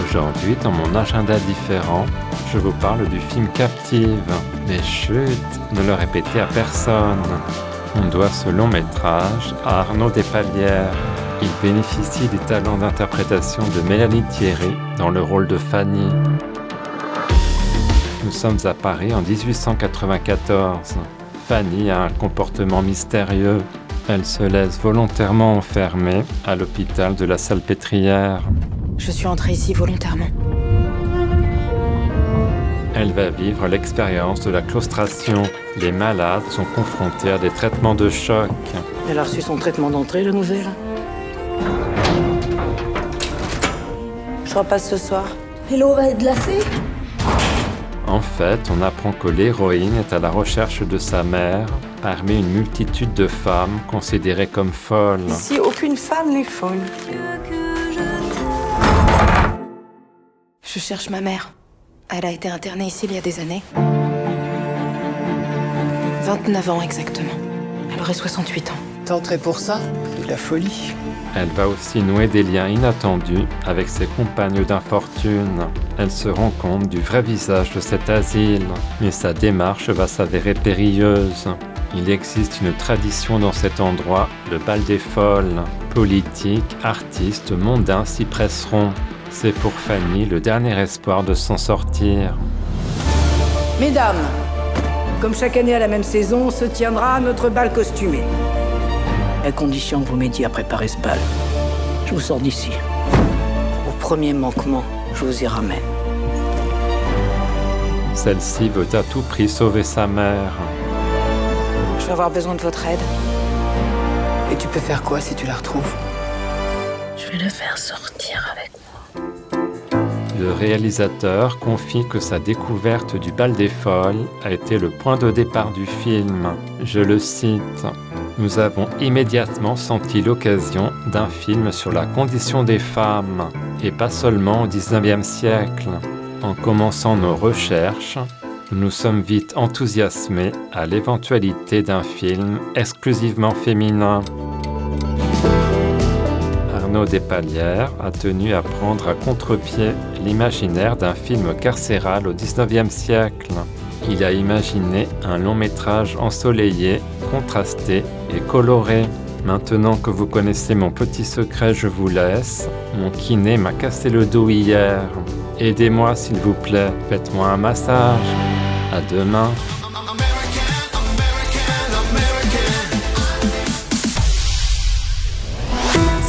Aujourd'hui, dans mon agenda différent, je vous parle du film Captive. Mais chut, ne le répétez à personne. On doit ce long métrage à Arnaud Despalières. Il bénéficie du talent d'interprétation de Mélanie Thierry dans le rôle de Fanny. Nous sommes à Paris en 1894. Fanny a un comportement mystérieux. Elle se laisse volontairement enfermer à l'hôpital de la Salpêtrière. Je suis entrée ici volontairement. Elle va vivre l'expérience de la claustration. Les malades sont confrontés à des traitements de choc. Elle a reçu son traitement d'entrée, la nouvelle Je repasse ce soir. Et l'eau va être glacée? En fait, on apprend que l'héroïne est à la recherche de sa mère parmi une multitude de femmes considérées comme folles. Ici, aucune femme n'est folle. Je cherche ma mère. Elle a été internée ici il y a des années. 29 ans exactement. Elle aurait 68 ans. Entré pour ça? De la folie. Elle va aussi nouer des liens inattendus avec ses compagnes d'infortune. Elle se rend compte du vrai visage de cet asile, mais sa démarche va s'avérer périlleuse. Il existe une tradition dans cet endroit, le bal des folles. Politiques, artistes, mondains s'y presseront. C'est pour Fanny le dernier espoir de s'en sortir. Mesdames, comme chaque année à la même saison, se tiendra notre bal costumé. À condition que vous m'aidiez à préparer ce bal. Je vous sors d'ici. Au premier manquement, je vous y ramène. Celle-ci veut à tout prix sauver sa mère. Je vais avoir besoin de votre aide. Et tu peux faire quoi si tu la retrouves? Je vais le faire sortir avec moi. Le réalisateur confie que sa découverte du bal des folles a été le point de départ du film. Je le cite. Nous avons immédiatement senti l'occasion d'un film sur la condition des femmes, et pas seulement au XIXe siècle. En commençant nos recherches, nous sommes vite enthousiasmés à l'éventualité d'un film exclusivement féminin. Arnaud Despalières a tenu à prendre à contre-pied l'imaginaire d'un film carcéral au XIXe siècle. Il a imaginé un long métrage ensoleillé, contrasté et coloré. Maintenant que vous connaissez mon petit secret, je vous laisse. Mon kiné m'a cassé le dos hier. Aidez-moi s'il vous plaît, faites-moi un massage. À demain.